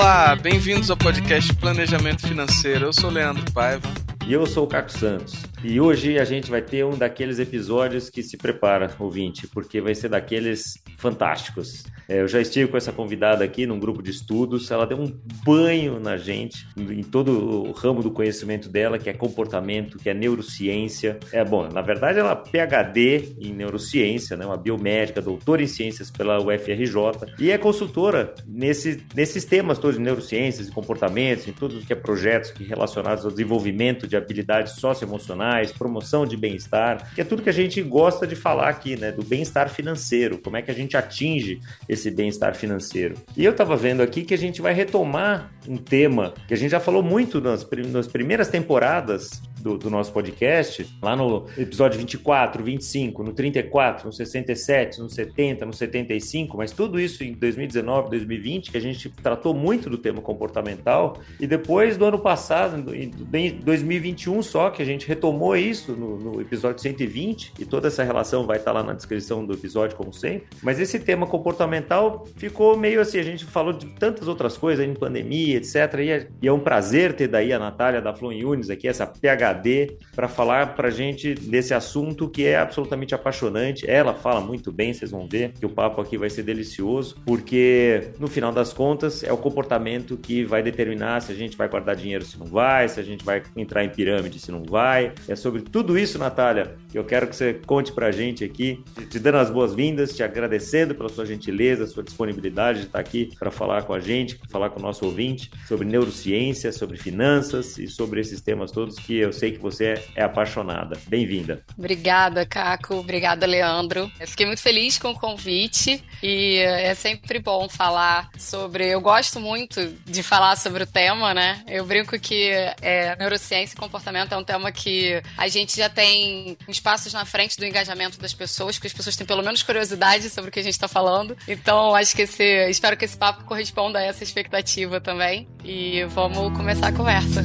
Olá, bem-vindos ao podcast Planejamento Financeiro. Eu sou Leandro Paiva. E eu sou o Caco Santos. E hoje a gente vai ter um daqueles episódios que se prepara, ouvinte, porque vai ser daqueles fantásticos. É, eu já estive com essa convidada aqui num grupo de estudos, ela deu um banho na gente, em todo o ramo do conhecimento dela, que é comportamento, que é neurociência. É bom, na verdade ela é PhD em neurociência, né, uma biomédica, doutora em ciências pela UFRJ, e é consultora nesse, nesses temas todos de neurociências e comportamentos, em tudo que é projetos relacionados ao desenvolvimento de habilidades socioemocionais, promoção de bem-estar, que é tudo que a gente gosta de falar aqui, né, do bem-estar financeiro, como é que a gente atinge esse bem-estar financeiro. E eu estava vendo aqui que a gente vai retomar um tema que a gente já falou muito nas, nas primeiras temporadas do, do, nosso podcast, lá no episódio 24, 25, no 34, no 67, no 70, no 75, mas tudo isso em 2019, 2020, que a gente tratou muito do tema comportamental, e depois do ano passado, em 2021 só, que a gente retomou isso no, no episódio 120, e toda essa relação vai estar lá na descrição do episódio, como sempre. Mas esse tema comportamental ficou meio assim, a gente falou de tantas outras coisas em pandemia, etc. E é, e é um prazer ter daí a Natália da Flon Yunis aqui, essa PhD, para falar para gente desse assunto que é absolutamente apaixonante. Ela fala muito bem, vocês vão ver que o papo aqui vai ser delicioso, porque no final das contas é o comportamento que vai determinar se a gente vai guardar dinheiro, se não vai, se a gente vai entrar em pirâmide, se não vai. É sobre tudo isso, Natália, que eu quero que você conte para a gente aqui, te dando as boas-vindas, te agradecendo pela sua gentileza, sua disponibilidade de estar aqui para falar com a gente, falar com o nosso ouvinte sobre neurociência, sobre finanças e sobre esses temas todos que eu sei que você é apaixonada. Bem-vinda. Obrigada, Caco. Obrigada, Leandro. Eu fiquei muito feliz com o convite e é sempre bom falar sobre. Eu gosto muito de falar sobre o tema, né? Eu brinco que é, neurociência e comportamento é um tema que a gente já tem uns passos na frente do engajamento das pessoas, porque as pessoas têm pelo menos curiosidade sobre o que a gente está falando. Então, acho que esse, espero que esse papo corresponda a essa expectativa também. E vamos começar a conversa.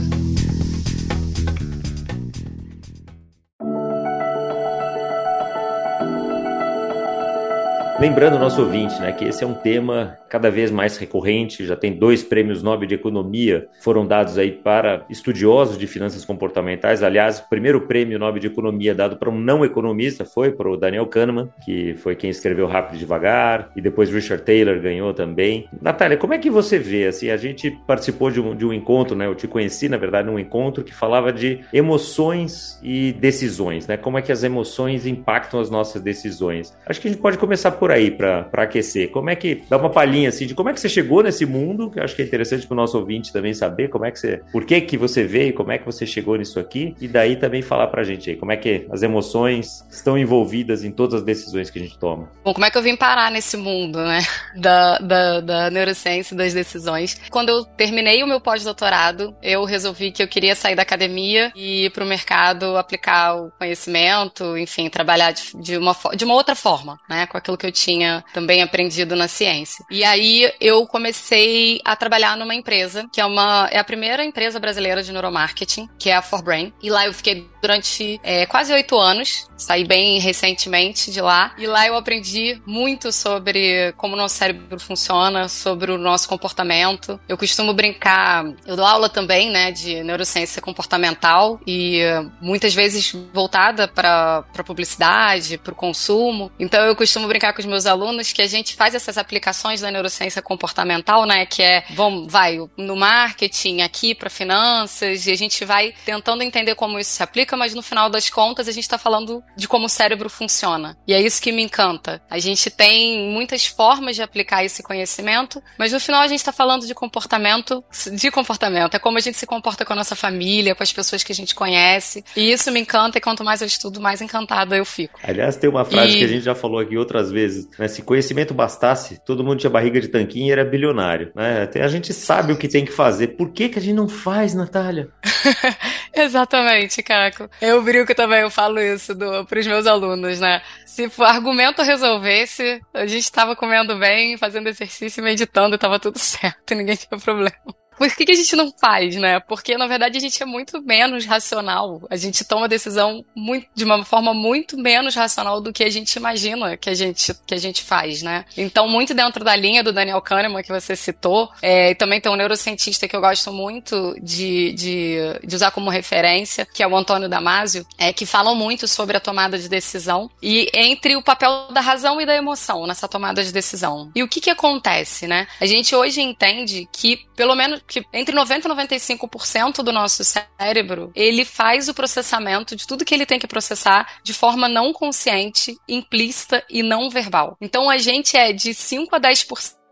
Lembrando o nosso ouvinte, né, que esse é um tema cada vez mais recorrente, já tem dois prêmios Nobel de Economia foram dados aí para estudiosos de finanças comportamentais. Aliás, o primeiro prêmio Nobel de Economia dado para um não economista foi para o Daniel Kahneman, que foi quem escreveu Rápido e Devagar, e depois Richard Taylor ganhou também. Natália, como é que você vê, assim, a gente participou de um, de um encontro, né, eu te conheci, na verdade, num encontro que falava de emoções e decisões, né, como é que as emoções impactam as nossas decisões. Acho que a gente pode começar por aí para aquecer. Como é que, dá uma palhinha assim, de como é que você chegou nesse mundo, que eu acho que é interessante para o nosso ouvinte também saber como é que você, por que que você veio, como é que você chegou nisso aqui, e daí também falar para a gente aí, como é que as emoções estão envolvidas em todas as decisões que a gente toma. Bom, como é que eu vim parar nesse mundo, né, da, da, da neurociência das decisões? Quando eu terminei o meu pós-doutorado, eu resolvi que eu queria sair da academia e ir para o mercado aplicar o conhecimento, enfim, trabalhar de, de, uma, de uma outra forma, né, com aquilo que eu tinha também aprendido na ciência. E aí eu comecei a trabalhar numa empresa, que é uma é a primeira empresa brasileira de neuromarketing, que é a ForBrain. E lá eu fiquei durante é, quase oito anos, saí bem recentemente de lá. E lá eu aprendi muito sobre como o nosso cérebro funciona, sobre o nosso comportamento. Eu costumo brincar, eu dou aula também, né, de neurociência comportamental e muitas vezes voltada para publicidade, para o consumo. Então eu costumo brincar com os meus alunos que a gente faz essas aplicações da neurociência comportamental, né, que é, vamos, vai no marketing, aqui para finanças, e a gente vai tentando entender como isso se aplica, mas no final das contas a gente está falando de como o cérebro funciona. E é isso que me encanta. A gente tem muitas formas de aplicar esse conhecimento, mas no final a gente está falando de comportamento, de comportamento, é como a gente se comporta com a nossa família, com as pessoas que a gente conhece. E isso me encanta e quanto mais eu estudo, mais encantada eu fico. Aliás, tem uma frase e... que a gente já falou aqui outras vezes, né? Se conhecimento bastasse, todo mundo tinha barriga de tanquinho e era bilionário. Né? A gente sabe o que tem que fazer. Por que, que a gente não faz, Natália? Exatamente, Caco. Eu brinco também, eu falo isso para os meus alunos, né? Se o argumento resolvesse, a gente estava comendo bem, fazendo exercício, meditando, estava tudo certo, ninguém tinha problema. Por que, que a gente não faz, né? Porque, na verdade, a gente é muito menos racional. A gente toma decisão muito, de uma forma muito menos racional do que a gente imagina que a gente, que a gente faz, né? Então, muito dentro da linha do Daniel Kahneman que você citou, é, e também tem um neurocientista que eu gosto muito de, de, de usar como referência, que é o Antônio Damasio, é, que falam muito sobre a tomada de decisão e entre o papel da razão e da emoção nessa tomada de decisão. E o que que acontece, né? A gente hoje entende que pelo menos que entre 90 e 95% do nosso cérebro, ele faz o processamento de tudo que ele tem que processar de forma não consciente, implícita e não verbal. Então a gente é de 5 a 10%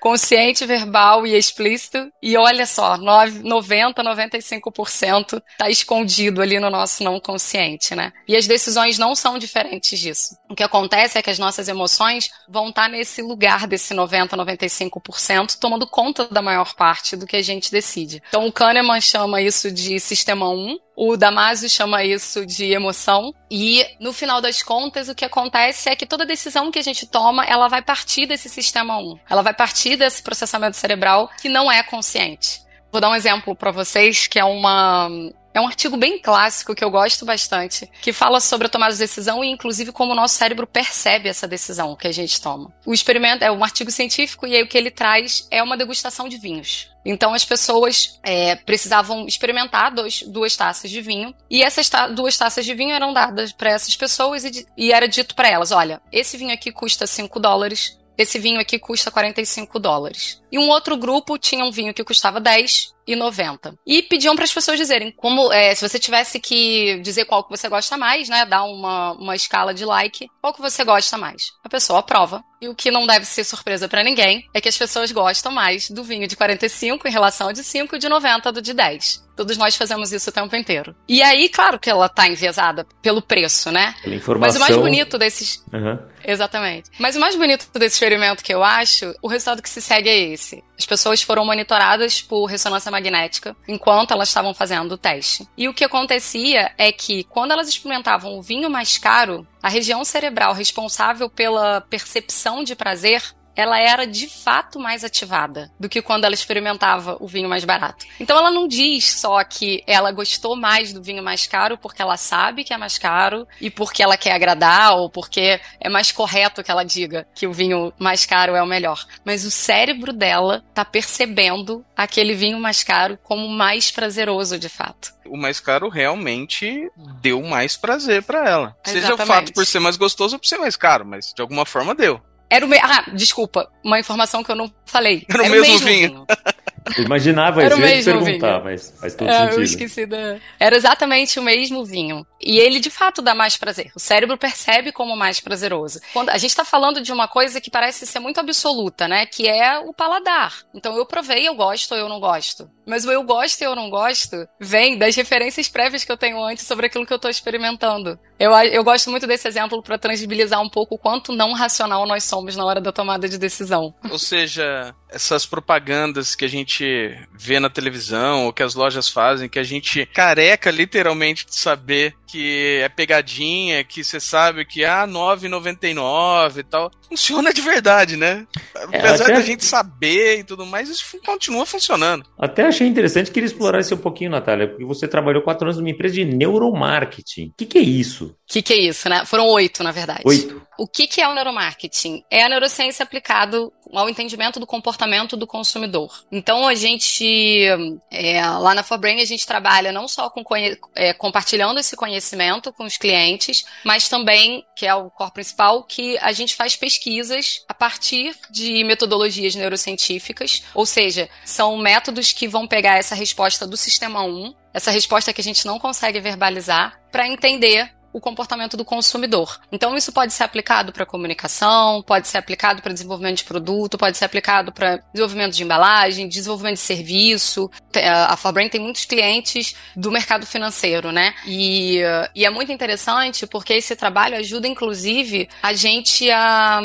consciente, verbal e explícito. E olha só, 90, 95% está escondido ali no nosso não consciente, né? E as decisões não são diferentes disso. O que acontece é que as nossas emoções vão estar tá nesse lugar desse 90, 95%, tomando conta da maior parte do que a gente decide. Então o Kahneman chama isso de sistema 1, o Damasio chama isso de emoção. E no final das contas, o que acontece é que toda decisão que a gente toma, ela vai partir desse sistema 1. Ela vai partir desse processamento cerebral que não é consciente. Vou dar um exemplo para vocês que é uma é um artigo bem clássico que eu gosto bastante, que fala sobre a tomada de decisão e, inclusive, como o nosso cérebro percebe essa decisão que a gente toma. O experimento é um artigo científico e aí o que ele traz é uma degustação de vinhos. Então as pessoas é, precisavam experimentar dois, duas taças de vinho e essas ta duas taças de vinho eram dadas para essas pessoas e, e era dito para elas: olha, esse vinho aqui custa 5 dólares, esse vinho aqui custa 45 dólares. E um outro grupo tinha um vinho que custava 10 e 90. E pediam para as pessoas dizerem como é, se você tivesse que dizer qual que você gosta mais, né, dar uma, uma escala de like, qual que você gosta mais. A pessoa aprova. E o que não deve ser surpresa para ninguém é que as pessoas gostam mais do vinho de 45 em relação ao de 5 e de 90 do de 10. Todos nós fazemos isso o tempo inteiro. E aí, claro que ela tá enviesada pelo preço, né? Pela informação. Mas o mais bonito desses. Uhum. Exatamente. Mas o mais bonito desse experimento que eu acho, o resultado que se segue é esse. As pessoas foram monitoradas por ressonância magnética enquanto elas estavam fazendo o teste. E o que acontecia é que quando elas experimentavam o vinho mais caro, a região cerebral responsável pela percepção de prazer ela era de fato mais ativada do que quando ela experimentava o vinho mais barato. Então ela não diz só que ela gostou mais do vinho mais caro porque ela sabe que é mais caro e porque ela quer agradar ou porque é mais correto que ela diga que o vinho mais caro é o melhor. Mas o cérebro dela tá percebendo aquele vinho mais caro como mais prazeroso de fato o mais caro realmente deu mais prazer para ela. Exatamente. Seja o fato por ser mais gostoso ou por ser mais caro, mas de alguma forma deu. Era o mesmo. Ah, desculpa, uma informação que eu não falei. Era, Era o mesmo, mesmo vinho. vinho. Eu imaginava Era isso, eu perguntar, vinho. mas faz todo é, sentido. Eu esqueci da... Era exatamente o mesmo vinho. E ele, de fato, dá mais prazer. O cérebro percebe como mais prazeroso. Quando a gente está falando de uma coisa que parece ser muito absoluta, né? Que é o paladar. Então, eu provei, eu gosto ou eu não gosto. Mas o eu gosto e eu não gosto vem das referências prévias que eu tenho antes sobre aquilo que eu estou experimentando. Eu, eu gosto muito desse exemplo para transibilizar um pouco o quanto não racional nós somos na hora da tomada de decisão. Ou seja, essas propagandas que a gente vê na televisão ou que as lojas fazem, que a gente careca literalmente de saber que é pegadinha, que você sabe que ah, 9,99 e tal. Funciona de verdade, né? É, Apesar até... da gente saber e tudo mais, isso continua funcionando. Até achei interessante que ele explorasse um pouquinho, Natália, porque você trabalhou quatro anos numa empresa de neuromarketing. O que, que é isso? O que, que é isso, né? Foram oito, na verdade. Oito. O que, que é o neuromarketing? É a neurociência aplicado ao entendimento do comportamento do consumidor. Então, a gente, é, lá na Forbrain, a gente trabalha não só com é, compartilhando esse conhecimento com os clientes, mas também, que é o core principal, que a gente faz pesquisas a partir de metodologias neurocientíficas, ou seja, são métodos que vão pegar essa resposta do sistema 1, essa resposta que a gente não consegue verbalizar, para entender o comportamento do consumidor. Então, isso pode ser aplicado para comunicação, pode ser aplicado para desenvolvimento de produto, pode ser aplicado para desenvolvimento de embalagem, desenvolvimento de serviço. A Fabrain tem muitos clientes do mercado financeiro, né? E, e é muito interessante porque esse trabalho ajuda, inclusive, a gente a.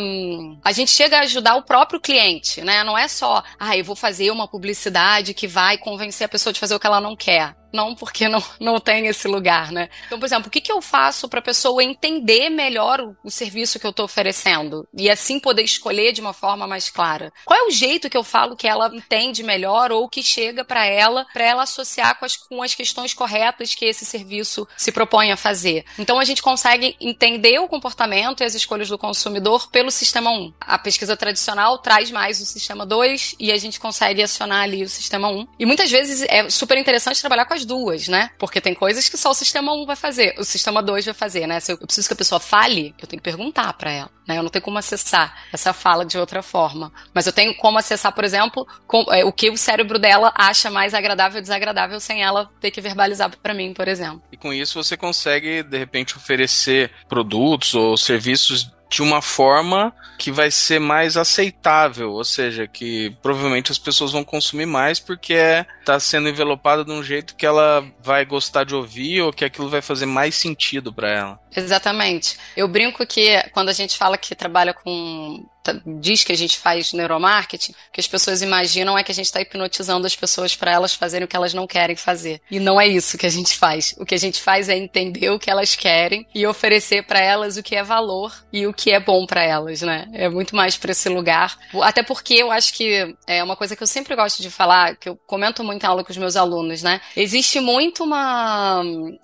A gente chega a ajudar o próprio cliente, né? Não é só, ah, eu vou fazer uma publicidade que vai convencer a pessoa de fazer o que ela não quer. Não, porque não, não tem esse lugar, né? Então, por exemplo, o que, que eu faço para a pessoa entender melhor o, o serviço que eu estou oferecendo e assim poder escolher de uma forma mais clara? Qual é o jeito que eu falo que ela entende melhor ou que chega para ela, para ela associar com as, com as questões corretas que esse serviço se propõe a fazer? Então, a gente consegue entender o comportamento e as escolhas do consumidor pelo sistema 1. A pesquisa tradicional traz mais o sistema 2 e a gente consegue acionar ali o sistema 1. E muitas vezes é super interessante trabalhar com as duas, né? Porque tem coisas que só o sistema 1 vai fazer, o sistema 2 vai fazer, né? Se eu preciso que a pessoa fale, eu tenho que perguntar para ela, né? Eu não tenho como acessar essa fala de outra forma. Mas eu tenho como acessar, por exemplo, com, é, o que o cérebro dela acha mais agradável ou desagradável sem ela ter que verbalizar para mim, por exemplo. E com isso você consegue, de repente, oferecer produtos ou serviços de uma forma que vai ser mais aceitável, ou seja, que provavelmente as pessoas vão consumir mais porque está é, sendo envelopada de um jeito que ela vai gostar de ouvir ou que aquilo vai fazer mais sentido para ela. Exatamente. Eu brinco que quando a gente fala que trabalha com diz que a gente faz neuromarketing, o que as pessoas imaginam é que a gente está hipnotizando as pessoas para elas fazerem o que elas não querem fazer. E não é isso que a gente faz. O que a gente faz é entender o que elas querem e oferecer para elas o que é valor e o que é bom para elas, né? É muito mais para esse lugar. Até porque eu acho que é uma coisa que eu sempre gosto de falar, que eu comento muito em aula com os meus alunos, né? Existe muito uma,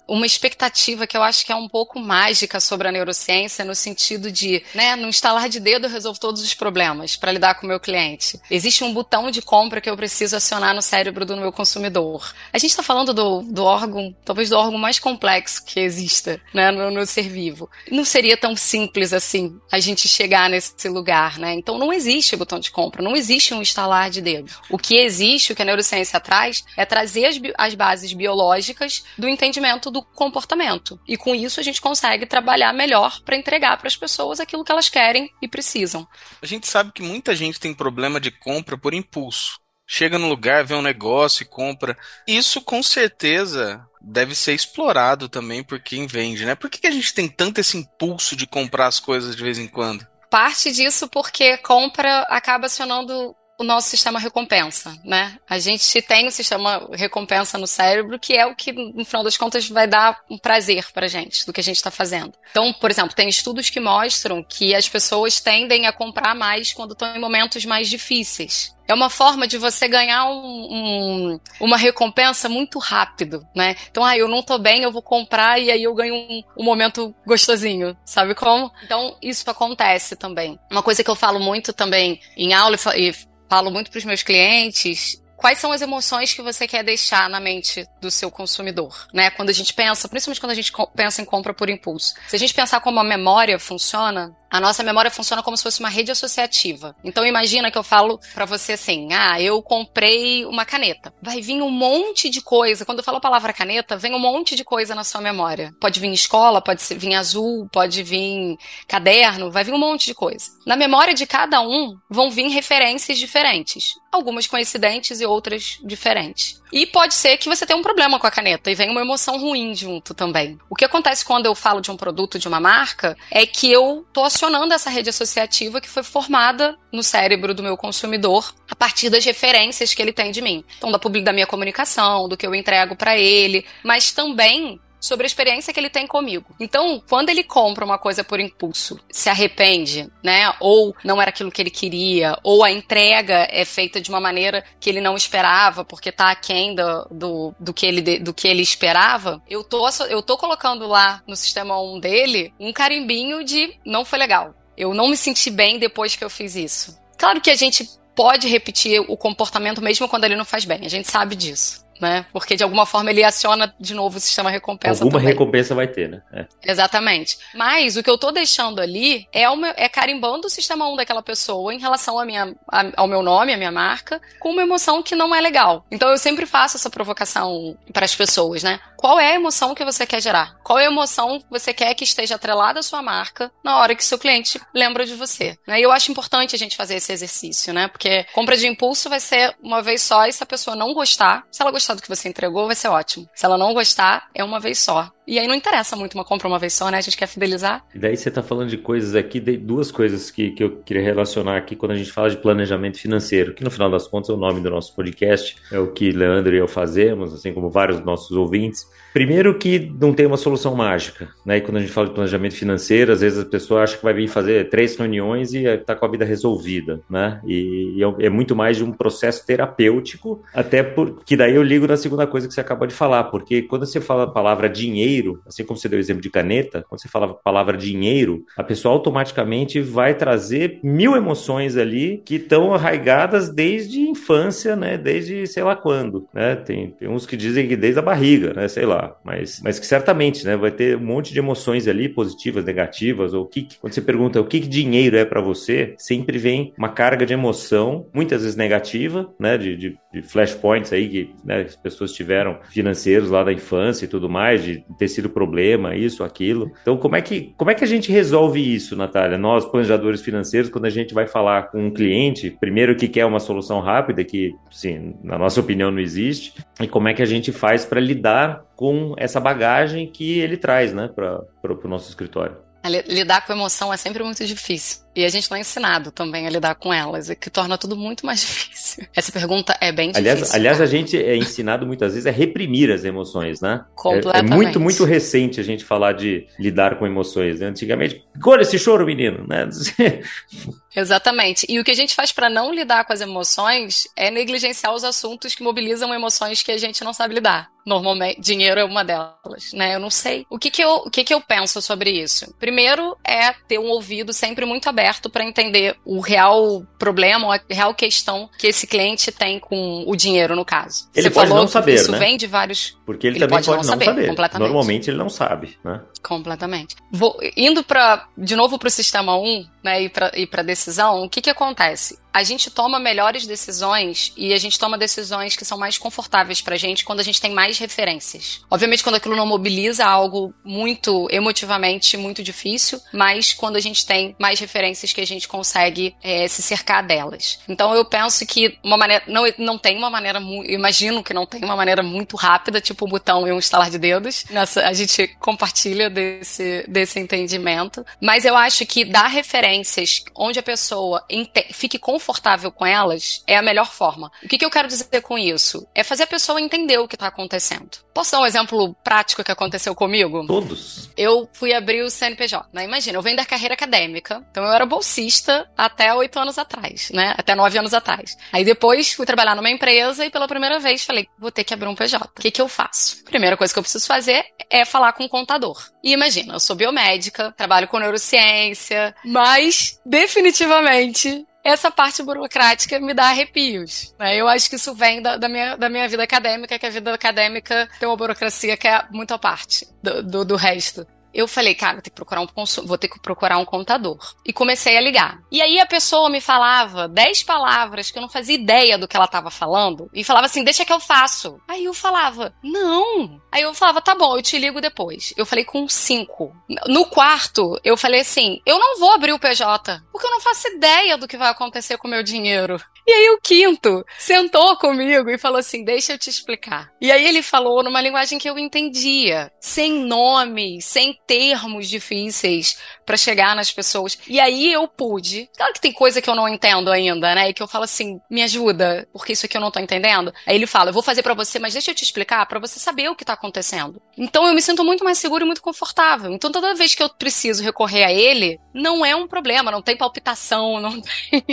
uma expectativa que eu acho que é um pouco mágica sobre a neurociência, no sentido de, né, num instalar de dedo eu resolvo todos os problemas para lidar com o meu cliente. Existe um botão de compra que eu preciso acionar no cérebro do meu consumidor. A gente está falando do, do órgão, talvez do órgão mais complexo que exista né, no, no ser vivo. Não seria tão simples assim a gente chegar nesse lugar, né? Então não existe botão de compra, não existe um instalar de dedo. O que existe, o que a neurociência traz, é trazer as, as bases biológicas do entendimento do comportamento. E com isso a gente consegue trabalhar melhor para entregar para as pessoas aquilo que elas querem e precisam. A gente sabe que muita gente tem problema de compra por impulso. Chega no lugar, vê um negócio e compra. Isso com certeza deve ser explorado também por quem vende, né? Por que a gente tem tanto esse impulso de comprar as coisas de vez em quando? Parte disso porque compra acaba acionando o nosso sistema recompensa, né? A gente tem o um sistema recompensa no cérebro que é o que, no final das contas, vai dar um prazer pra gente do que a gente está fazendo. Então, por exemplo, tem estudos que mostram que as pessoas tendem a comprar mais quando estão em momentos mais difíceis. É uma forma de você ganhar um, um, uma recompensa muito rápido, né? Então, ah, eu não tô bem, eu vou comprar e aí eu ganho um, um momento gostosinho, sabe como? Então, isso acontece também. Uma coisa que eu falo muito também em aula e falo muito para os meus clientes quais são as emoções que você quer deixar na mente do seu consumidor, né? Quando a gente pensa, principalmente quando a gente pensa em compra por impulso. Se a gente pensar como a memória funciona, a nossa memória funciona como se fosse uma rede associativa. Então imagina que eu falo para você assim: "Ah, eu comprei uma caneta". Vai vir um monte de coisa. Quando eu falo a palavra caneta, vem um monte de coisa na sua memória. Pode vir escola, pode vir azul, pode vir caderno, vai vir um monte de coisa. Na memória de cada um vão vir referências diferentes, algumas coincidentes e outras diferentes. E pode ser que você tenha um problema com a caneta e venha uma emoção ruim junto também. O que acontece quando eu falo de um produto de uma marca é que eu tô acionando essa rede associativa que foi formada no cérebro do meu consumidor a partir das referências que ele tem de mim. Então, da, da minha comunicação, do que eu entrego para ele, mas também sobre a experiência que ele tem comigo. Então, quando ele compra uma coisa por impulso, se arrepende, né? Ou não era aquilo que ele queria, ou a entrega é feita de uma maneira que ele não esperava, porque tá aquém do, do, do, que, ele, do que ele esperava, eu tô, eu tô colocando lá no sistema 1 dele um carimbinho de não foi legal. Eu não me senti bem depois que eu fiz isso. Claro que a gente pode repetir o comportamento mesmo quando ele não faz bem, a gente sabe disso né? Porque de alguma forma ele aciona de novo o sistema recompensa. Alguma também. recompensa vai ter, né? É. Exatamente. Mas o que eu tô deixando ali é, uma, é carimbando o sistema 1 daquela pessoa em relação à minha, a, ao meu nome, à minha marca, com uma emoção que não é legal. Então eu sempre faço essa provocação para as pessoas, né? Qual é a emoção que você quer gerar? Qual é a emoção que você quer que esteja atrelada à sua marca na hora que seu cliente lembra de você? Né? E eu acho importante a gente fazer esse exercício, né? Porque compra de impulso vai ser uma vez só e se a pessoa não gostar, se ela gostar do que você entregou, vai ser ótimo. Se ela não gostar, é uma vez só. E aí não interessa muito uma compra uma vez só, né? A gente quer fidelizar. E daí você está falando de coisas aqui, duas coisas que, que eu queria relacionar aqui quando a gente fala de planejamento financeiro, que no final das contas é o nome do nosso podcast, é o que Leandro e eu fazemos, assim como vários nossos ouvintes. Primeiro que não tem uma solução mágica, né? E quando a gente fala de planejamento financeiro, às vezes a pessoa acha que vai vir fazer três reuniões e está com a vida resolvida, né? E, é, é muito mais de um processo terapêutico, até porque daí eu ligo na segunda coisa que você acabou de falar, porque quando você fala a palavra dinheiro, assim como você deu o exemplo de caneta, quando você fala a palavra dinheiro, a pessoa automaticamente vai trazer mil emoções ali que estão arraigadas desde infância, né? Desde sei lá quando, né? Tem, tem uns que dizem que desde a barriga, né? Sei lá mas, mas que certamente, né, vai ter um monte de emoções ali, positivas, negativas, ou que, quando você pergunta o que, que dinheiro é para você, sempre vem uma carga de emoção, muitas vezes negativa, né, de, de, de flashpoints aí que né, as pessoas tiveram financeiros lá da infância e tudo mais, de ter sido problema, isso, aquilo. Então, como é que, como é que a gente resolve isso, Natália? Nós, planejadores financeiros, quando a gente vai falar com um cliente, primeiro que quer uma solução rápida, que, sim, na nossa opinião não existe, e como é que a gente faz para lidar com essa bagagem que ele traz né, para o nosso escritório. Lidar com emoção é sempre muito difícil. E a gente não é ensinado também a lidar com elas, o que torna tudo muito mais difícil. Essa pergunta é bem aliás, difícil. Aliás, a gente é ensinado muitas vezes a reprimir as emoções, né? Completamente. É, é muito, muito recente a gente falar de lidar com emoções. Né? Antigamente, cor esse choro, menino, né? Exatamente. E o que a gente faz para não lidar com as emoções é negligenciar os assuntos que mobilizam emoções que a gente não sabe lidar normalmente dinheiro é uma delas, né? Eu não sei. O que que eu, o que que eu penso sobre isso? Primeiro é ter um ouvido sempre muito aberto para entender o real problema, a real questão que esse cliente tem com o dinheiro no caso. Ele Você pode falou não saber, isso né? vem de vários Porque ele, ele também pode, pode não, saber, saber. Completamente. Normalmente ele não sabe, né? Completamente. Vou, indo para de novo para o sistema 1, né, e para e para decisão, o que que acontece? A gente toma melhores decisões e a gente toma decisões que são mais confortáveis pra gente quando a gente tem mais referências. Obviamente, quando aquilo não mobiliza algo muito emotivamente muito difícil, mas quando a gente tem mais referências que a gente consegue é, se cercar delas. Então eu penso que uma maneira. Não, não tem uma maneira. Imagino que não tem uma maneira muito rápida, tipo um botão e um estalar de dedos. Nessa, a gente compartilha desse, desse entendimento. Mas eu acho que dar referências onde a pessoa fique confortável confortável com elas é a melhor forma. O que, que eu quero dizer com isso? É fazer a pessoa entender o que está acontecendo. Posso dar um exemplo prático que aconteceu comigo? Todos. Eu fui abrir o CNPJ, né? Imagina, eu venho da carreira acadêmica, então eu era bolsista até oito anos atrás, né? Até nove anos atrás. Aí depois fui trabalhar numa empresa e pela primeira vez falei, vou ter que abrir um PJ. O que, que eu faço? Primeira coisa que eu preciso fazer é falar com o contador. E imagina, eu sou biomédica, trabalho com neurociência, mas definitivamente essa parte burocrática me dá arrepios. Né? Eu acho que isso vem da, da, minha, da minha vida acadêmica, que a vida acadêmica tem uma burocracia que é muito à parte do, do, do resto eu falei, cara, vou ter que procurar um, vou ter que procurar um contador. E comecei a ligar. E aí a pessoa me falava dez palavras que eu não fazia ideia do que ela estava falando e falava assim, deixa que eu faço. Aí eu falava, não. Aí eu falava, tá bom, eu te ligo depois. Eu falei com cinco. No quarto, eu falei assim, eu não vou abrir o PJ, porque eu não faço ideia do que vai acontecer com o meu dinheiro. E aí o quinto sentou comigo e falou assim: deixa eu te explicar. E aí ele falou numa linguagem que eu entendia, sem nomes, sem termos difíceis para chegar nas pessoas. E aí eu pude. Claro que tem coisa que eu não entendo ainda, né? E que eu falo assim: me ajuda, porque isso aqui eu não tô entendendo. Aí ele fala: eu vou fazer para você, mas deixa eu te explicar para você saber o que tá acontecendo. Então eu me sinto muito mais seguro e muito confortável. Então toda vez que eu preciso recorrer a ele, não é um problema, não tem palpitação, não tem.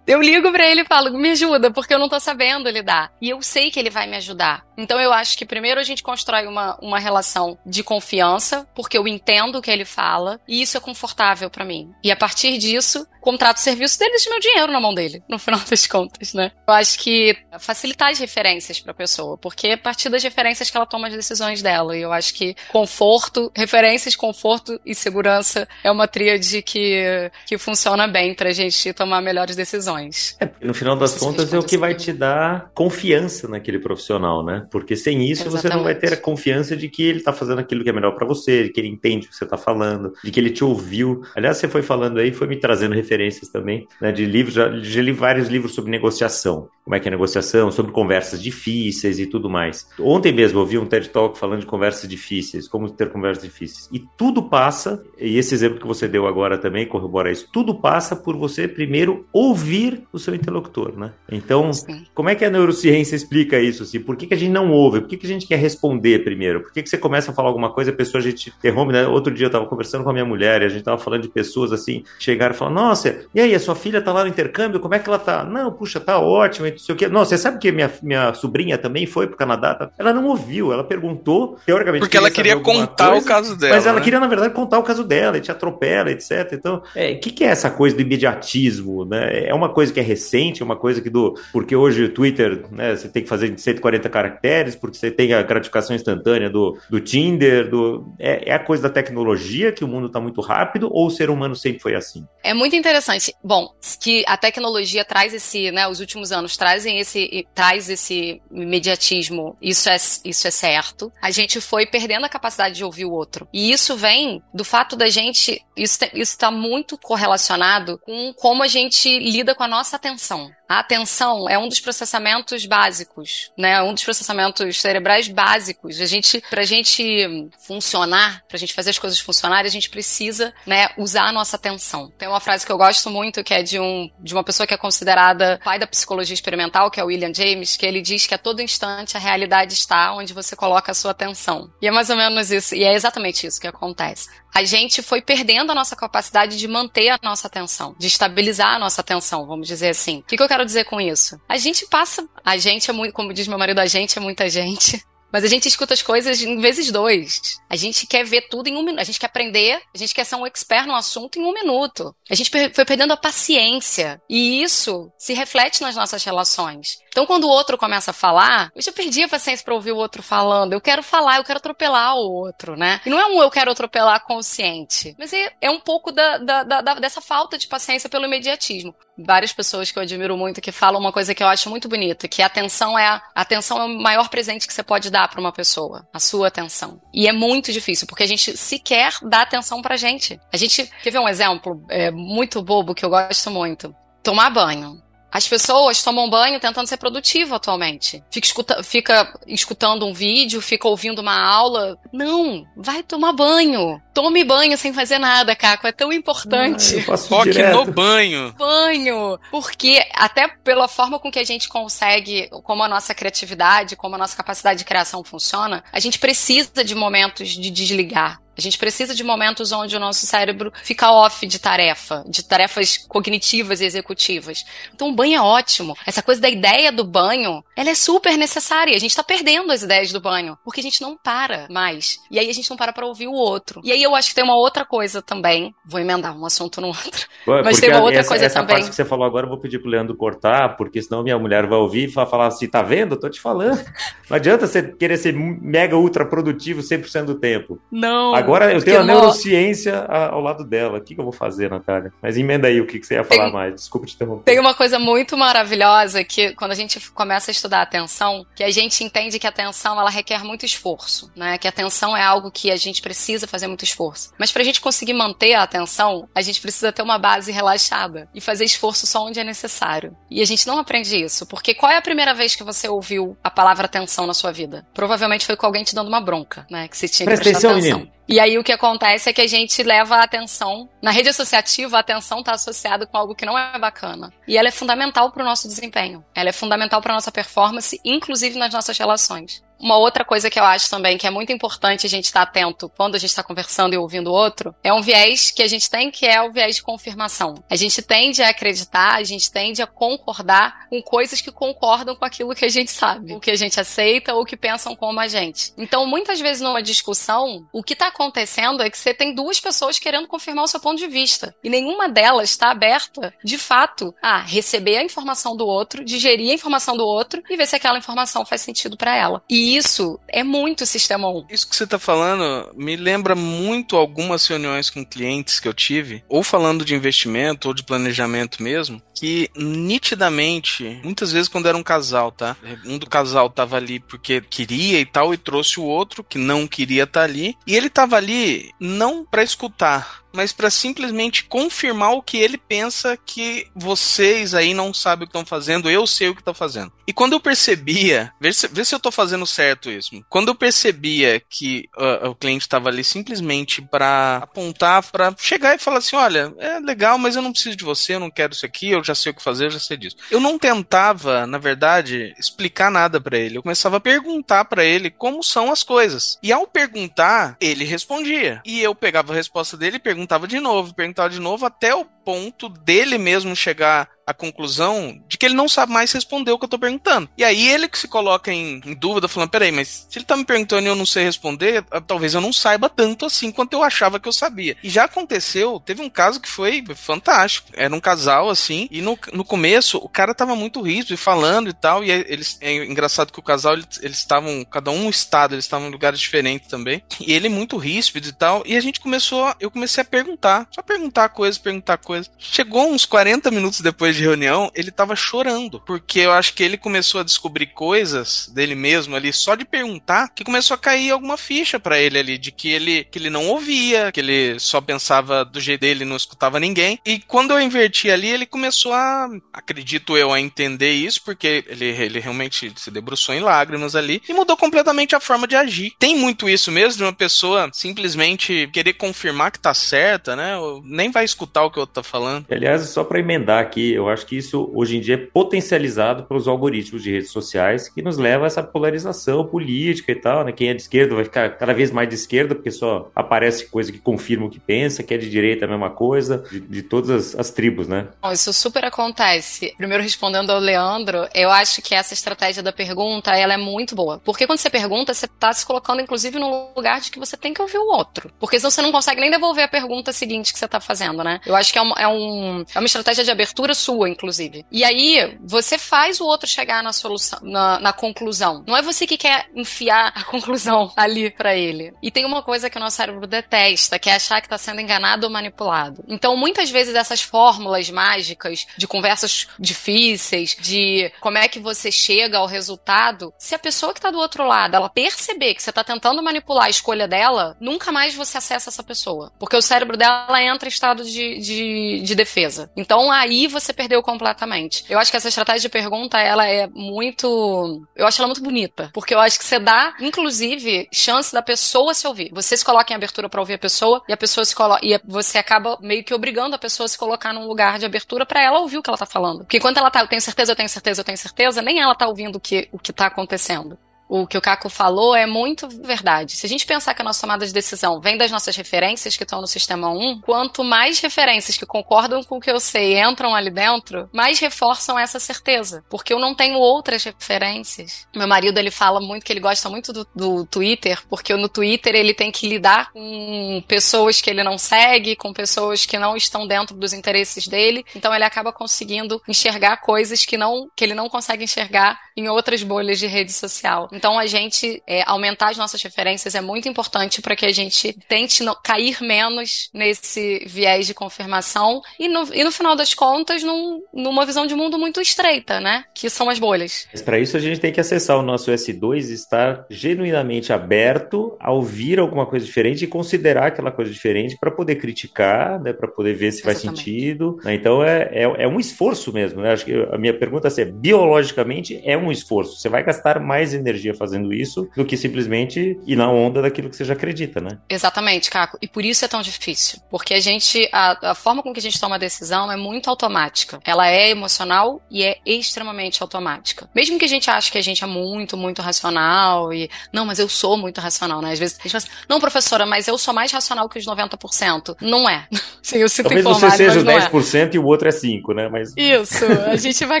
Eu ligo para ele e falo, me ajuda, porque eu não tô sabendo lidar. E eu sei que ele vai me ajudar. Então eu acho que primeiro a gente constrói uma, uma relação de confiança, porque eu entendo o que ele fala, e isso é confortável para mim. E a partir disso, contrato o serviço dele e meu dinheiro na mão dele, no final das contas, né? Eu acho que facilitar as referências pra pessoa, porque é a partir das referências que ela toma as decisões dela. E eu acho que conforto, referências, conforto e segurança é uma tríade que, que funciona bem pra gente tomar melhores decisões. É, no final das contas é o que vai te dar confiança naquele profissional, né? Porque sem isso Exatamente. você não vai ter a confiança de que ele tá fazendo aquilo que é melhor para você, de que ele entende o que você tá falando, de que ele te ouviu. Aliás, você foi falando aí, foi me trazendo referências também, né, de livros, já li vários livros sobre negociação. Como é que é a negociação, sobre conversas difíceis e tudo mais. Ontem mesmo eu vi um TED Talk falando de conversas difíceis, como ter conversas difíceis. E tudo passa, e esse exemplo que você deu agora também corrobora isso, tudo passa por você primeiro ouvir o seu interlocutor, né? Então, Sim. como é que a neurociência explica isso? Assim? Por que, que a gente não ouve? Por que, que a gente quer responder primeiro? Por que, que você começa a falar alguma coisa e a pessoa a gente interrompe, né? Outro dia eu estava conversando com a minha mulher e a gente estava falando de pessoas assim, chegaram e falaram, nossa, e aí, a sua filha está lá no intercâmbio, como é que ela tá? Não, puxa, tá ótimo, não sei o quê. Não, você sabe que minha, minha sobrinha também foi pro Canadá? Tá? Ela não ouviu, ela perguntou, teoricamente. Porque ela queria contar coisa, o caso dela. Mas ela né? queria, na verdade, contar o caso dela, e te atropela, etc. Então, o é, que, que é essa coisa do imediatismo? Né? É uma coisa que é recente, é uma coisa que do. Porque hoje o Twitter, né, você tem que fazer de 140 caracteres, porque você tem a gratificação instantânea do, do Tinder, do. É, é a coisa da tecnologia que o mundo está muito rápido, ou o ser humano sempre foi assim? É muito interessante. Bom, que a tecnologia traz esse, né, os últimos anos trazem esse, traz esse imediatismo, isso é, isso é certo. A gente foi perdendo a capacidade de ouvir o outro. E isso vem do fato da gente, isso está muito correlacionado com como a gente lida com a nossa atenção. A atenção é um dos processamentos básicos, né? Um dos processamentos cerebrais básicos. A gente, pra gente funcionar, pra gente fazer as coisas funcionarem, a gente precisa, né, usar a nossa atenção. Tem uma frase que eu gosto muito que é de um de uma pessoa que é considerada pai da psicologia experimental, que é o William James, que ele diz que a todo instante a realidade está onde você coloca a sua atenção. E é mais ou menos isso, e é exatamente isso que acontece a gente foi perdendo a nossa capacidade de manter a nossa atenção, de estabilizar a nossa atenção, vamos dizer assim. O que, que eu quero dizer com isso? A gente passa, a gente é muito, como diz meu marido, a gente é muita gente. Mas a gente escuta as coisas em vezes dois. A gente quer ver tudo em um minuto. A gente quer aprender, a gente quer ser um expert no assunto em um minuto. A gente foi perdendo a paciência. E isso se reflete nas nossas relações. Então, quando o outro começa a falar, eu já perdi a paciência para ouvir o outro falando. Eu quero falar, eu quero atropelar o outro, né? E não é um eu quero atropelar consciente, mas é, é um pouco da, da, da, dessa falta de paciência pelo imediatismo. Várias pessoas que eu admiro muito que falam uma coisa que eu acho muito bonita, que a atenção é a atenção é o maior presente que você pode dar para uma pessoa, a sua atenção. E é muito difícil, porque a gente sequer dá atenção pra gente. A gente, quer ver um exemplo é, muito bobo que eu gosto muito? Tomar banho. As pessoas tomam banho tentando ser produtivo atualmente. Fica, escuta, fica escutando um vídeo, fica ouvindo uma aula. Não, vai tomar banho. Tome banho sem fazer nada, Caco. É tão importante. Ah, Foque no banho. Banho. Porque até pela forma com que a gente consegue, como a nossa criatividade, como a nossa capacidade de criação funciona, a gente precisa de momentos de desligar. A gente precisa de momentos onde o nosso cérebro fica off de tarefa, de tarefas cognitivas e executivas. Então o banho é ótimo. Essa coisa da ideia do banho, ela é super necessária. A gente tá perdendo as ideias do banho, porque a gente não para mais. E aí a gente não para para ouvir o outro. E aí eu acho que tem uma outra coisa também. Vou emendar um assunto no outro. Ué, Mas tem uma outra essa, coisa essa também. Essa parte que você falou agora eu vou pedir pro Leandro cortar, porque senão minha mulher vai ouvir e vai falar assim, tá vendo? Eu tô te falando. Não adianta você querer ser mega ultra produtivo 100% do tempo. Não. Agora eu tenho a neurociência ao lado dela. O que, que, eu vou fazer, Natália? Mas emenda aí o que, que você ia falar tem, mais. Desculpa te interromper. Tem uma coisa muito maravilhosa que quando a gente começa a estudar a atenção, que a gente entende que a atenção ela requer muito esforço, né? Que a atenção é algo que a gente precisa fazer muito esforço. Mas pra gente conseguir manter a atenção, a gente precisa ter uma base relaxada e fazer esforço só onde é necessário. E a gente não aprende isso, porque qual é a primeira vez que você ouviu a palavra atenção na sua vida? Provavelmente foi com alguém te dando uma bronca, né? Que você tinha que Presta prestar atenção. atenção. Menino. E aí o que acontece é que a gente leva a atenção. Na rede associativa, a atenção está associada com algo que não é bacana. E ela é fundamental para o nosso desempenho. Ela é fundamental para a nossa performance, inclusive nas nossas relações. Uma outra coisa que eu acho também que é muito importante a gente estar atento quando a gente está conversando e ouvindo o outro é um viés que a gente tem que é o viés de confirmação. A gente tende a acreditar, a gente tende a concordar com coisas que concordam com aquilo que a gente sabe, o que a gente aceita ou que pensam como a gente. Então, muitas vezes numa discussão, o que está acontecendo é que você tem duas pessoas querendo confirmar o seu ponto de vista e nenhuma delas está aberta, de fato, a receber a informação do outro, digerir a informação do outro e ver se aquela informação faz sentido para ela. E isso é muito sistema 1. Isso que você está falando me lembra muito algumas reuniões com clientes que eu tive, ou falando de investimento ou de planejamento mesmo, que nitidamente, muitas vezes quando era um casal, tá? Um do casal tava ali porque queria e tal e trouxe o outro que não queria estar tá ali, e ele tava ali não para escutar, mas para simplesmente confirmar o que ele pensa que vocês aí não sabem o que estão fazendo, eu sei o que estou fazendo. E quando eu percebia, vê se, vê se eu estou fazendo certo isso. Quando eu percebia que uh, o cliente estava ali simplesmente para apontar, para chegar e falar assim: olha, é legal, mas eu não preciso de você, eu não quero isso aqui, eu já sei o que fazer, eu já sei disso. Eu não tentava, na verdade, explicar nada para ele. Eu começava a perguntar para ele como são as coisas. E ao perguntar, ele respondia. E eu pegava a resposta dele e perguntava de novo, perguntava de novo até o ponto dele mesmo chegar à conclusão de que ele não sabe mais responder o que eu tô perguntando. E aí ele que se coloca em, em, dúvida, falando: peraí, mas se ele tá me perguntando e eu não sei responder, ah, talvez eu não saiba tanto assim quanto eu achava que eu sabia. E já aconteceu, teve um caso que foi fantástico. Era um casal assim, e no, no começo o cara tava muito rígido e falando e tal. E eles, é engraçado que o casal, eles estavam, cada um no estado, eles estavam em lugares diferentes também. E ele muito ríspido e tal. E a gente começou, eu comecei a perguntar, só perguntar coisas, perguntar coisas coisa. Chegou uns 40 minutos depois de reunião, ele tava chorando, porque eu acho que ele começou a descobrir coisas dele mesmo ali, só de perguntar, que começou a cair alguma ficha para ele ali, de que ele, que ele não ouvia, que ele só pensava do jeito dele, não escutava ninguém. E quando eu inverti ali, ele começou a, acredito eu, a entender isso, porque ele, ele realmente se debruçou em lágrimas ali e mudou completamente a forma de agir. Tem muito isso mesmo, de uma pessoa simplesmente querer confirmar que tá certa, né? Ou nem vai escutar o que o outro tá falando. Aliás, só para emendar aqui, eu acho que isso hoje em dia é potencializado pelos algoritmos de redes sociais que nos leva a essa polarização política e tal, né? Quem é de esquerda vai ficar cada vez mais de esquerda porque só aparece coisa que confirma o que pensa, quem é de direita a mesma coisa, de, de todas as, as, tribos, né? Bom, isso super acontece. Primeiro respondendo ao Leandro, eu acho que essa estratégia da pergunta, ela é muito boa. Porque quando você pergunta, você tá se colocando inclusive no lugar de que você tem que ouvir o outro. Porque senão você não consegue nem devolver a pergunta seguinte que você tá fazendo, né? Eu acho que é uma, é, um, é uma estratégia de abertura sua, inclusive. E aí, você faz o outro chegar na solução, na, na conclusão. Não é você que quer enfiar a conclusão ali para ele. E tem uma coisa que o nosso cérebro detesta, que é achar que tá sendo enganado ou manipulado. Então, muitas vezes essas fórmulas mágicas de conversas difíceis, de como é que você chega ao resultado, se a pessoa que tá do outro lado, ela perceber que você tá tentando manipular a escolha dela, nunca mais você acessa essa pessoa. Porque o cérebro dela entra em estado de, de de, defesa. Então aí você perdeu completamente. Eu acho que essa estratégia de pergunta, ela é muito. Eu acho ela muito bonita. Porque eu acho que você dá, inclusive, chance da pessoa se ouvir. Você se coloca em abertura para ouvir a pessoa e a pessoa se coloca. E você acaba meio que obrigando a pessoa a se colocar num lugar de abertura para ela ouvir o que ela tá falando. Porque enquanto ela tá, eu tenho certeza, eu tenho certeza, eu tenho certeza, nem ela tá ouvindo o que, o que tá acontecendo o que o Caco falou é muito verdade. Se a gente pensar que a nossa tomada de decisão vem das nossas referências que estão no sistema 1, quanto mais referências que concordam com o que eu sei entram ali dentro, mais reforçam essa certeza. Porque eu não tenho outras referências. Meu marido, ele fala muito que ele gosta muito do, do Twitter, porque no Twitter ele tem que lidar com pessoas que ele não segue, com pessoas que não estão dentro dos interesses dele. Então ele acaba conseguindo enxergar coisas que, não, que ele não consegue enxergar em outras bolhas de rede social. Então, a gente é, aumentar as nossas referências é muito importante para que a gente tente no, cair menos nesse viés de confirmação e no, e no final das contas, num, numa visão de mundo muito estreita, né? Que são as bolhas. Mas para isso, a gente tem que acessar o nosso S2 e estar genuinamente aberto a ouvir alguma coisa diferente e considerar aquela coisa diferente para poder criticar, né? Para poder ver se Exatamente. faz sentido. Né? Então, é, é, é, um esforço mesmo, né? Acho que a minha pergunta é: biologicamente é um esforço. Você vai gastar mais energia fazendo isso do que simplesmente ir na onda daquilo que você já acredita, né? Exatamente, Caco. E por isso é tão difícil. Porque a gente, a, a forma com que a gente toma a decisão é muito automática. Ela é emocional e é extremamente automática. Mesmo que a gente ache que a gente é muito, muito racional e, não, mas eu sou muito racional, né? Às vezes a gente fala assim, não, professora, mas eu sou mais racional que os 90%. Não é. Sim, eu sinto Talvez você seja 10% é. e o outro é 5, né? Mas... Isso. A gente vai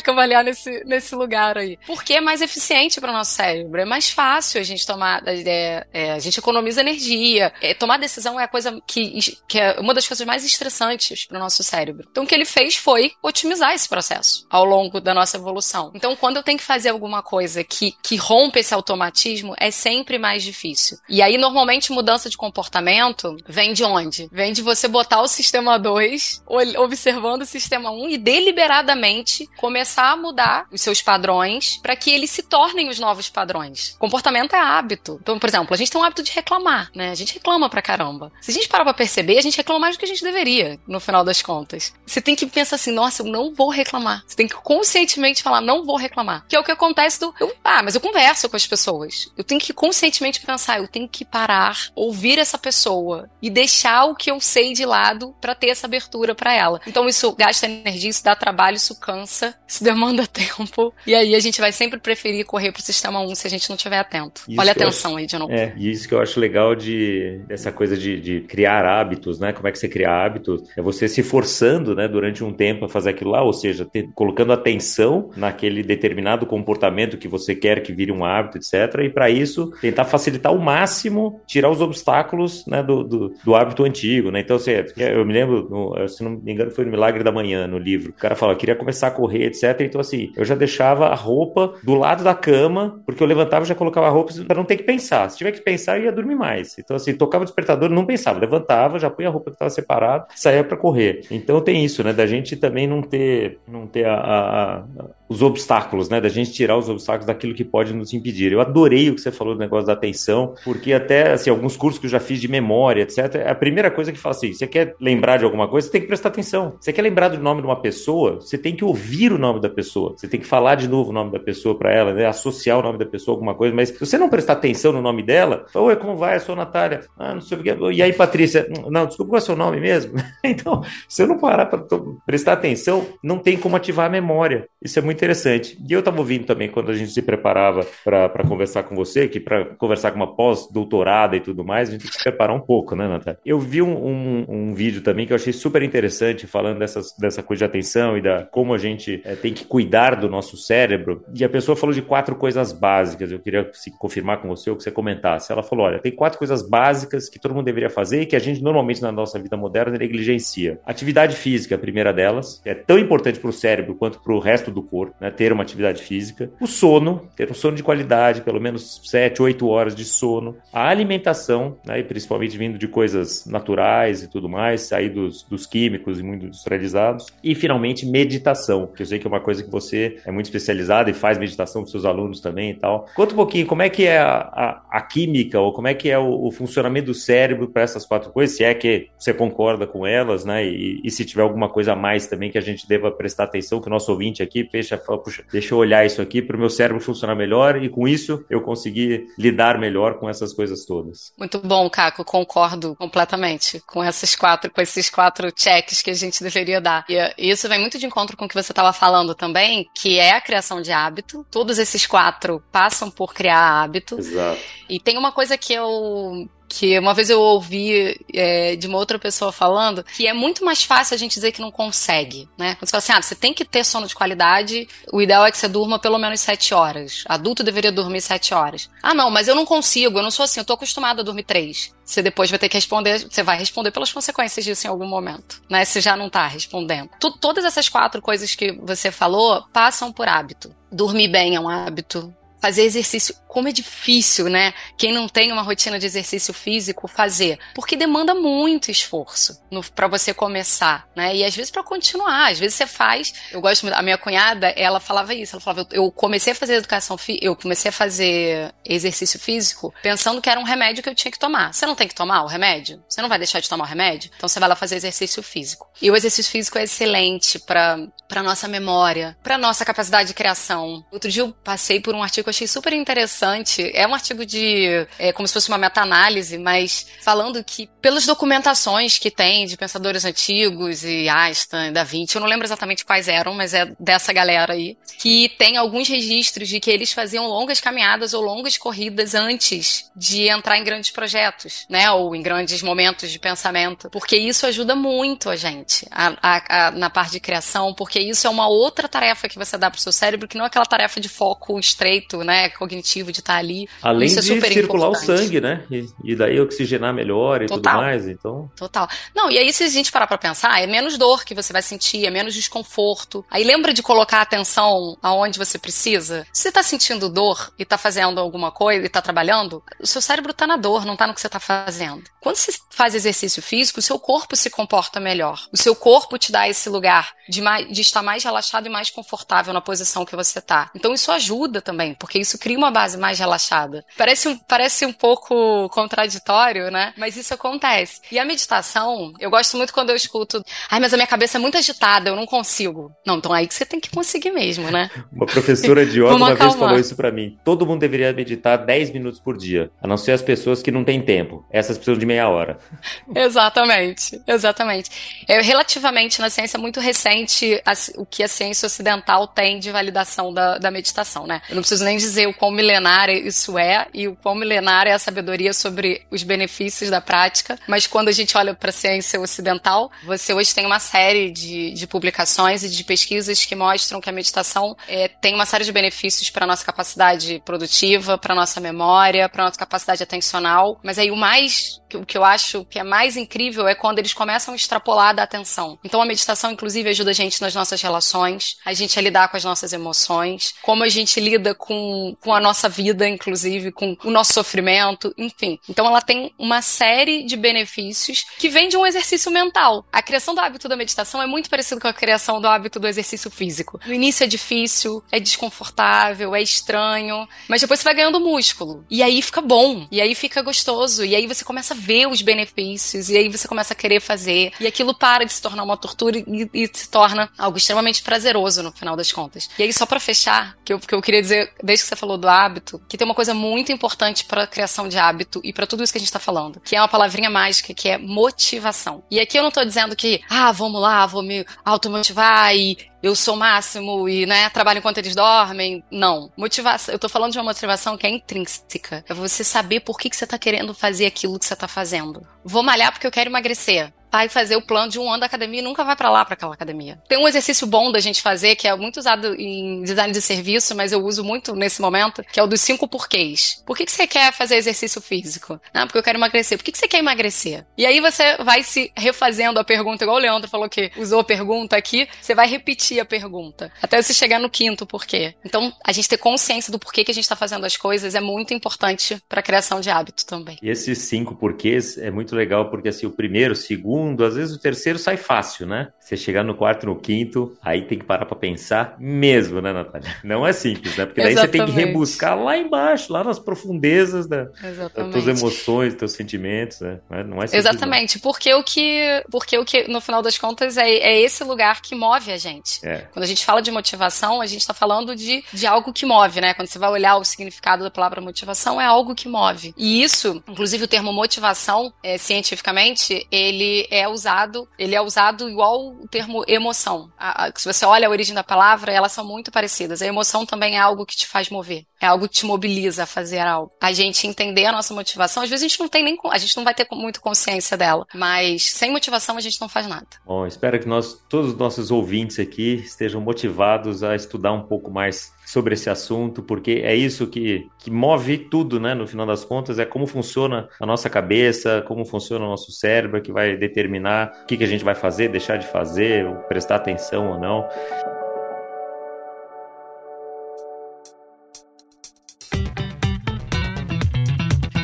cavaliar nesse, nesse lugar aí. Porque é mais eficiente para o nosso cérebro é mais fácil a gente tomar, é, é, a gente economiza energia. É, tomar decisão é a coisa que, que é uma das coisas mais estressantes para o nosso cérebro. Então o que ele fez foi otimizar esse processo ao longo da nossa evolução. Então quando eu tenho que fazer alguma coisa que, que rompe esse automatismo, é sempre mais difícil. E aí normalmente mudança de comportamento vem de onde? Vem de você botar o, sistema 2, observando o sistema 1 um, e deliberadamente começar a mudar os seus padrões para que eles se tornem os novos padrões. Comportamento é hábito. Então, por exemplo, a gente tem um hábito de reclamar, né? A gente reclama pra caramba. Se a gente parar pra perceber, a gente reclama mais do que a gente deveria, no final das contas. Você tem que pensar assim, nossa, eu não vou reclamar. Você tem que conscientemente falar, não vou reclamar. Que é o que acontece do. Eu, ah, mas eu converso com as pessoas. Eu tenho que conscientemente pensar, eu tenho que parar, ouvir essa pessoa e deixar o que eu sei de lado para ter essa abertura para ela. Então isso gasta energia, isso dá trabalho, isso cansa, isso demanda tempo. E aí a gente vai sempre preferir correr pro sistema 1 se a gente não estiver atento. Isso Olha a atenção acho, aí de novo. É, e isso que eu acho legal de dessa coisa de, de criar hábitos, né? Como é que você cria hábitos? É você se forçando, né, durante um tempo a fazer aquilo lá, ou seja, ter, colocando atenção naquele determinado comportamento que você quer que vire um hábito, etc. E para isso, tentar facilitar ao máximo, tirar os obstáculos, né, do, do, do hábito antigo, né? Então, assim, eu me lembro, no, se não me engano, foi no Milagre da Manhã, no livro. O cara fala, queria começar a correr, etc. Então, assim, eu já deixava a roupa do lado da cama, porque eu levantava e já colocava a roupa para não ter que pensar. Se tiver que pensar, eu ia dormir mais. Então, assim, tocava o despertador, não pensava, levantava, já punha a roupa que estava separada, saía para correr. Então, tem isso, né, da gente também não ter, não ter a, a, a os obstáculos, né? Da gente tirar os obstáculos daquilo que pode nos impedir. Eu adorei o que você falou do negócio da atenção, porque até, assim, alguns cursos que eu já fiz de memória, etc., a primeira coisa que fala assim, você quer lembrar de alguma coisa, você tem que prestar atenção. Você quer lembrar do nome de uma pessoa, você tem que ouvir o nome da pessoa. Você tem que falar de novo o nome da pessoa para ela, né? Associar o nome da pessoa a alguma coisa, mas se você não prestar atenção no nome dela, fala, oi, como vai? Eu sou Natália. Ah, não sei o que. E aí, Patrícia? Não, desculpa, qual é o seu nome mesmo? então, se eu não parar para prestar atenção, não tem como ativar a memória. Isso é muito interessante. E eu estava ouvindo também quando a gente se preparava para conversar com você, que para conversar com uma pós-doutorada e tudo mais, a gente tem que se preparar um pouco, né, Natália? Eu vi um, um, um, vídeo também que eu achei super interessante, falando dessas, dessa coisa de atenção e da como a gente é, tem que cuidar do nosso cérebro. E a pessoa falou de quatro coisas básicas. Eu queria se confirmar com você ou que você comentasse. Ela falou: olha, tem quatro coisas básicas que todo mundo deveria fazer e que a gente normalmente na nossa vida moderna negligencia. Atividade física, a primeira delas, é tão importante para o cérebro quanto para o resto do corpo, né, ter uma atividade física. O sono, ter um sono de qualidade, pelo menos 7, 8 horas de sono. A alimentação, né, e principalmente vindo de coisas naturais e tudo mais, sair dos, dos químicos e muito industrializados. E finalmente, meditação, que eu sei que é uma coisa que você é muito especializada e faz meditação com seus alunos também e tal. Conta um pouquinho como é que é a, a, a química ou como é que é o, o funcionamento do cérebro para essas quatro coisas, se é que você concorda com elas, né? E, e se tiver alguma coisa a mais também que a gente deva prestar atenção, que o nosso ouvinte aqui fecha, fala, puxa, deixa eu olhar isso aqui para o meu cérebro funcionar melhor e com isso eu conseguir lidar melhor com essas coisas todas. Muito bom, Caco, concordo completamente com essas quatro, com esses quatro checks que a gente deveria dar. E isso vem muito de encontro com o que você estava falando também, que é a criação de hábito. Todos esses quatro passam por criar hábito. Exato. E tem uma coisa que eu que uma vez eu ouvi é, de uma outra pessoa falando que é muito mais fácil a gente dizer que não consegue, né? Quando você fala assim, ah, você tem que ter sono de qualidade, o ideal é que você durma pelo menos sete horas. Adulto deveria dormir sete horas. Ah, não, mas eu não consigo, eu não sou assim, eu tô acostumado a dormir três. Você depois vai ter que responder, você vai responder pelas consequências disso em algum momento, né? Se já não tá respondendo. Todas essas quatro coisas que você falou passam por hábito. Dormir bem é um hábito, fazer exercício como é difícil, né? Quem não tem uma rotina de exercício físico fazer, porque demanda muito esforço para você começar, né? E às vezes para continuar, às vezes você faz. Eu gosto a minha cunhada, ela falava isso, ela falava, eu comecei a fazer educação eu comecei a fazer exercício físico pensando que era um remédio que eu tinha que tomar. Você não tem que tomar o remédio? Você não vai deixar de tomar o remédio? Então você vai lá fazer exercício físico. E o exercício físico é excelente para para nossa memória, para nossa capacidade de criação. Outro dia eu passei por um artigo que eu achei super interessante interessante. É um artigo de. É como se fosse uma meta-análise, mas falando que, pelas documentações que tem de pensadores antigos e Einstein, Da Vinci, eu não lembro exatamente quais eram, mas é dessa galera aí, que tem alguns registros de que eles faziam longas caminhadas ou longas corridas antes de entrar em grandes projetos, né? Ou em grandes momentos de pensamento. Porque isso ajuda muito a gente a, a, a, na parte de criação, porque isso é uma outra tarefa que você dá para o seu cérebro, que não é aquela tarefa de foco estreito, né? Cognitivo de estar ali. Além Isso de é circular importante. o sangue, né? E, e, daí oxigenar melhor e Total. tudo mais, então... Total. Não, e aí se a gente parar pra pensar, é menos dor que você vai sentir, é menos desconforto. Aí lembra de colocar a atenção aonde você precisa? Se você tá sentindo dor e tá fazendo alguma coisa e tá trabalhando, o seu cérebro tá na dor, não tá no que você tá fazendo. Quando você faz exercício físico, o seu corpo se comporta melhor. O seu corpo te dá esse lugar de, mais, de estar mais relaxado e mais confortável na posição que você tá. Então isso ajuda também, porque isso cria uma base mais relaxada. Parece um, parece um pouco contraditório, né? Mas isso acontece. E a meditação, eu gosto muito quando eu escuto, ai, mas a minha cabeça é muito agitada, eu não consigo. Não, então aí que você tem que conseguir mesmo, né? Uma professora de yoga uma vez falou isso para mim. Todo mundo deveria meditar 10 minutos por dia, a não ser as pessoas que não têm tempo. Essas precisam de meia hora. exatamente, exatamente. É relativamente na ciência muito recente a, o que a ciência ocidental tem de validação da, da meditação, né? Eu não preciso nem dizer o quão milenar isso é e o quão milenar é a sabedoria sobre os benefícios da prática, mas quando a gente olha para a ciência ocidental, você hoje tem uma série de, de publicações e de pesquisas que mostram que a meditação é, tem uma série de benefícios para nossa capacidade produtiva, para nossa memória, para nossa capacidade atencional, mas aí o mais o que eu acho que é mais incrível é quando eles começam a extrapolar da atenção. Então a meditação, inclusive, ajuda a gente nas nossas relações, a gente a lidar com as nossas emoções, como a gente lida com, com a nossa vida, inclusive, com o nosso sofrimento, enfim. Então ela tem uma série de benefícios que vem de um exercício mental. A criação do hábito da meditação é muito parecido com a criação do hábito do exercício físico. No início é difícil, é desconfortável, é estranho, mas depois você vai ganhando músculo. E aí fica bom, e aí fica gostoso, e aí você começa a ver os benefícios, e aí você começa a querer fazer, e aquilo para de se tornar uma tortura e, e se torna algo extremamente prazeroso no final das contas. E aí, só para fechar, que eu, que eu queria dizer, desde que você falou do hábito, que tem uma coisa muito importante para criação de hábito e para tudo isso que a gente tá falando, que é uma palavrinha mágica, que é motivação. E aqui eu não tô dizendo que, ah, vamos lá, vou me automotivar e eu sou máximo e, né, trabalho enquanto eles dormem. Não. Motivação. Eu tô falando de uma motivação que é intrínseca. É você saber por que, que você tá querendo fazer aquilo que você tá fazendo. Vou malhar porque eu quero emagrecer vai fazer o plano de um ano da academia e nunca vai para lá para aquela academia. Tem um exercício bom da gente fazer que é muito usado em design de serviço, mas eu uso muito nesse momento, que é o dos cinco porquês. Por que, que você quer fazer exercício físico? Não, porque eu quero emagrecer. Por que, que você quer emagrecer? E aí você vai se refazendo a pergunta, igual o Leandro falou que usou a pergunta aqui, você vai repetir a pergunta até você chegar no quinto porquê. Então, a gente ter consciência do porquê que a gente está fazendo as coisas é muito importante para a criação de hábito também. E esses cinco porquês é muito legal porque assim o primeiro, o segundo segundo, às vezes o terceiro sai fácil, né? Você chegar no quarto, no quinto, aí tem que parar para pensar mesmo, né, Natália? Não é simples, né? Porque daí você tem que rebuscar lá embaixo, lá nas profundezas da, das tuas emoções, dos teus sentimentos, né? Não é, simples, Exatamente, não. porque o que, porque o que no final das contas é, é esse lugar que move a gente. É. Quando a gente fala de motivação, a gente está falando de, de algo que move, né? Quando você vai olhar o significado da palavra motivação, é algo que move. E isso, inclusive o termo motivação, é, cientificamente, ele é usado, ele é usado igual o termo emoção. A, a, se você olha a origem da palavra, elas são muito parecidas. A emoção também é algo que te faz mover. É algo que te mobiliza a fazer algo. A gente entender a nossa motivação, às vezes a gente não tem nem, a gente não vai ter muito consciência dela, mas sem motivação a gente não faz nada. Bom, espero que nós, todos os nossos ouvintes aqui estejam motivados a estudar um pouco mais sobre esse assunto, porque é isso que, que move tudo, né? No final das contas, é como funciona a nossa cabeça, como funciona o nosso cérebro, que vai determinar o que, que a gente vai fazer, deixar de fazer, prestar atenção ou não.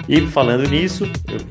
E falando nisso,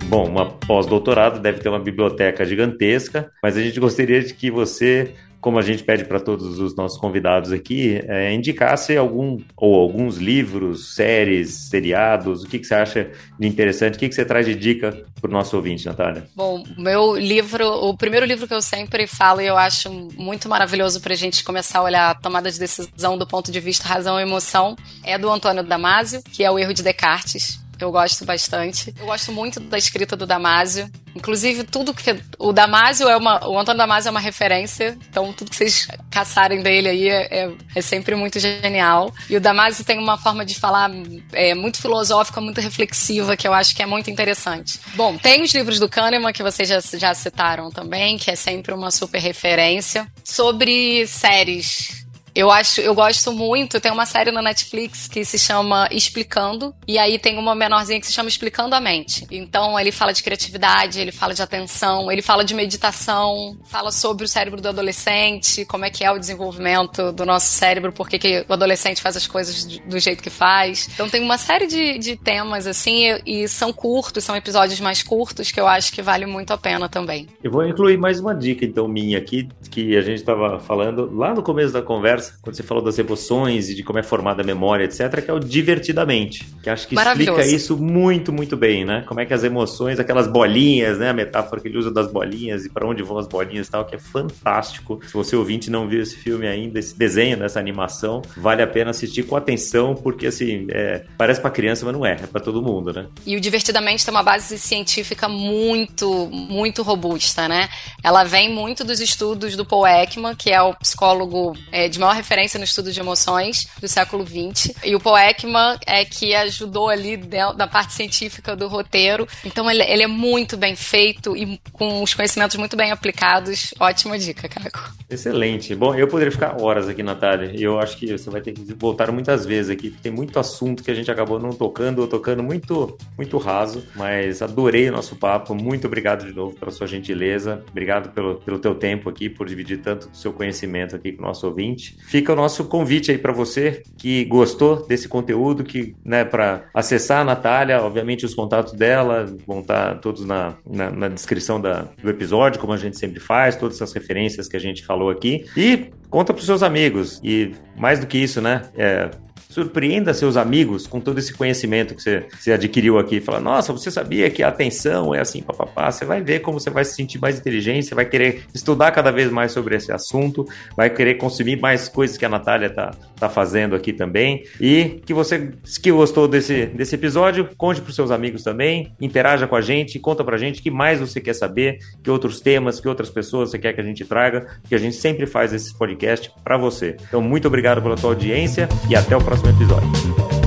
bom, uma pós-doutorado deve ter uma biblioteca gigantesca, mas a gente gostaria de que você como a gente pede para todos os nossos convidados aqui, é, indicasse algum ou alguns livros, séries, seriados, o que, que você acha de interessante, o que, que você traz de dica para o nosso ouvinte, Natália? Bom, meu livro, o primeiro livro que eu sempre falo e eu acho muito maravilhoso para a gente começar a olhar a tomada de decisão do ponto de vista razão e emoção, é do Antônio Damasio, que é o Erro de Descartes. Eu gosto bastante. Eu gosto muito da escrita do Damásio. Inclusive, tudo que. O Damásio é uma. O Antônio Damásio é uma referência. Então, tudo que vocês caçarem dele aí é, é, é sempre muito genial. E o Damásio tem uma forma de falar é, muito filosófica, muito reflexiva, que eu acho que é muito interessante. Bom, tem os livros do Kahneman, que vocês já, já citaram também, que é sempre uma super referência. Sobre séries Eu acho, eu gosto muito, tem uma série na Netflix que se chama Explicando, e aí tem uma menorzinha que se chama Explicando a Mente. Então ele fala de criatividade, ele fala de atenção, ele fala de meditação, fala sobre o cérebro do adolescente, como é que é o desenvolvimento do nosso cérebro, por que o adolescente faz as coisas do jeito que faz. Então tem uma série de, de temas assim, e, e são curtos, são episódios mais curtos que eu acho que vale muito a pena também. Eu vou incluir mais uma dica então minha aqui, que a gente estava falando lá no começo da conversa, quando você falou das emoções e de como é formada a memória, etc., que é o divertidamente. Que acho que explica isso muito, muito bem, né? Como é que as emoções, aquelas bolinhas, né? A metáfora que ele usa das bolinhas e para onde vão as bolinhas e tal, que é fantástico. Se você ouvinte não viu esse filme ainda, esse desenho, essa animação, vale a pena assistir com atenção, porque assim, é, parece para criança, mas não é, é para todo mundo, né? E o divertidamente tem uma base científica muito, muito robusta, né? Ela vem muito dos estudos do Paul Ekman, que é o psicólogo é, de maior referência no estudo de emoções do século XX. E o Paul Ekman é que ajudou ali da parte científica do roteiro. Então ele, ele, é muito bem feito e com os conhecimentos muito bem aplicados. Ótima dica, Caco. Excelente. Bom, eu poderia ficar horas aqui, Natália. Eu acho que você vai ter que voltar muitas vezes aqui. Tem muito assunto que a gente acabou não tocando ou tocando muito, muito raso. Mas adorei o nosso papo. Muito obrigado de novo pela sua gentileza. Obrigado pelo, pelo teu tempo aqui, por dividir tanto do seu conhecimento aqui com o nosso ouvinte. Fica o nosso convite aí para você que gostou desse conteúdo, que, né, para acessar a Natália, obviamente os contatos dela vão estar tá todos na, na, na descrição da, do episódio, como a gente sempre faz, todas essas referências que a gente falou aqui. E conta para seus amigos. E mais do que isso, né? É, surpreenda seus amigos com todo esse conhecimento que você, você adquiriu aqui. Fala, nossa, você sabia que a atenção é assim, papapá. Você vai ver como você vai se sentir mais inteligente, você vai querer estudar cada vez mais sobre esse assunto, vai querer consumir mais coisas que a Natália tá, tá fazendo aqui também. E que você que gostou desse, desse episódio, conte para seus amigos também, interaja com a gente, conta pra gente o que mais você quer saber, que outros temas, que outras pessoas você quer que a gente traga, que a gente sempre faz esse podcast para você. Então, muito obrigado pela tua audiência e até o próximo design